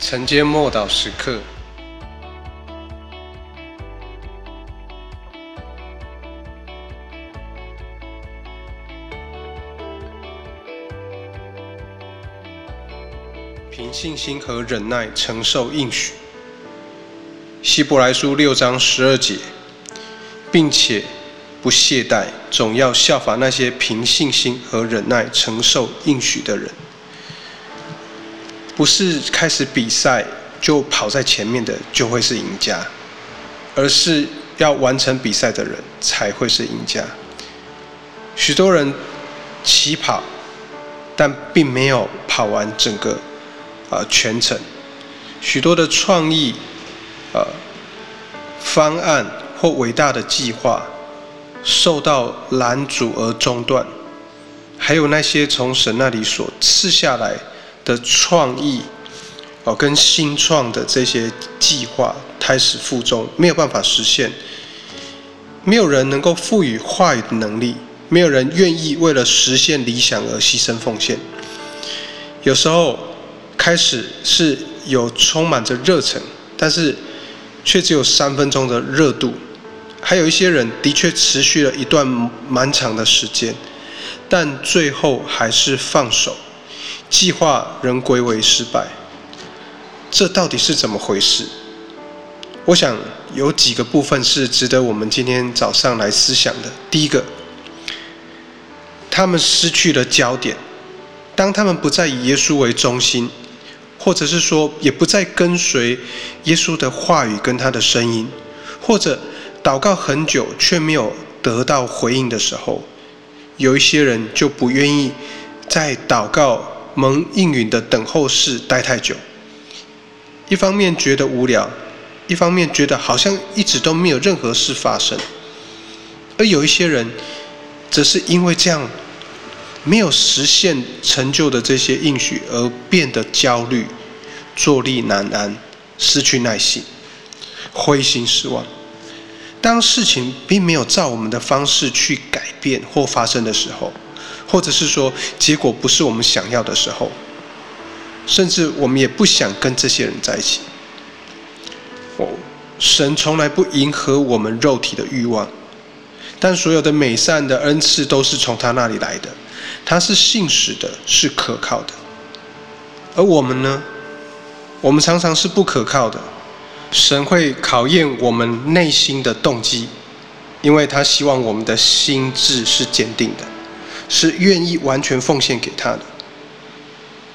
承接默祷时刻。凭信心和忍耐承受应许。希伯来书六章十二节，并且不懈怠，总要效法那些凭信心和忍耐承受应许的人。不是开始比赛就跑在前面的就会是赢家，而是要完成比赛的人才会是赢家。许多人起跑，但并没有跑完整个呃全程。许多的创意呃方案或伟大的计划受到拦阻而中断，还有那些从神那里所赐下来。的创意哦，跟新创的这些计划开始负重，没有办法实现。没有人能够赋予话语的能力，没有人愿意为了实现理想而牺牲奉献。有时候开始是有充满着热忱，但是却只有三分钟的热度。还有一些人的确持续了一段蛮长的时间，但最后还是放手。计划仍归为失败，这到底是怎么回事？我想有几个部分是值得我们今天早上来思想的。第一个，他们失去了焦点，当他们不再以耶稣为中心，或者是说也不再跟随耶稣的话语跟他的声音，或者祷告很久却没有得到回应的时候，有一些人就不愿意再祷告。蒙应允的等候室待太久，一方面觉得无聊，一方面觉得好像一直都没有任何事发生，而有一些人，则是因为这样没有实现成就的这些应许而变得焦虑、坐立难安、失去耐心、灰心失望。当事情并没有照我们的方式去改变或发生的时候，或者是说，结果不是我们想要的时候，甚至我们也不想跟这些人在一起。哦，神从来不迎合我们肉体的欲望，但所有的美善的恩赐都是从他那里来的，他是信实的，是可靠的。而我们呢？我们常常是不可靠的。神会考验我们内心的动机，因为他希望我们的心智是坚定的。是愿意完全奉献给他的，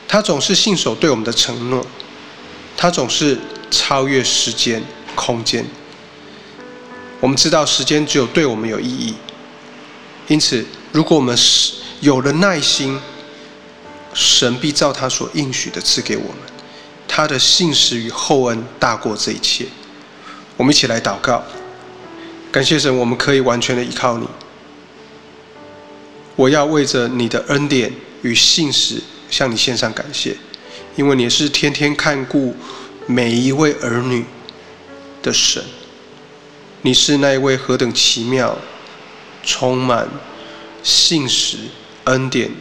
他总是信守对我们的承诺，他总是超越时间、空间。我们知道时间只有对我们有意义，因此，如果我们是有了耐心，神必照他所应许的赐给我们，他的信实与厚恩大过这一切。我们一起来祷告，感谢神，我们可以完全的依靠你。我要为着你的恩典与信实向你献上感谢，因为你是天天看顾每一位儿女的神。你是那一位何等奇妙、充满信实恩典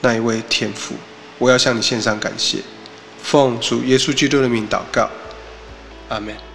那一位天父。我要向你献上感谢，奉主耶稣基督的名祷告，阿门。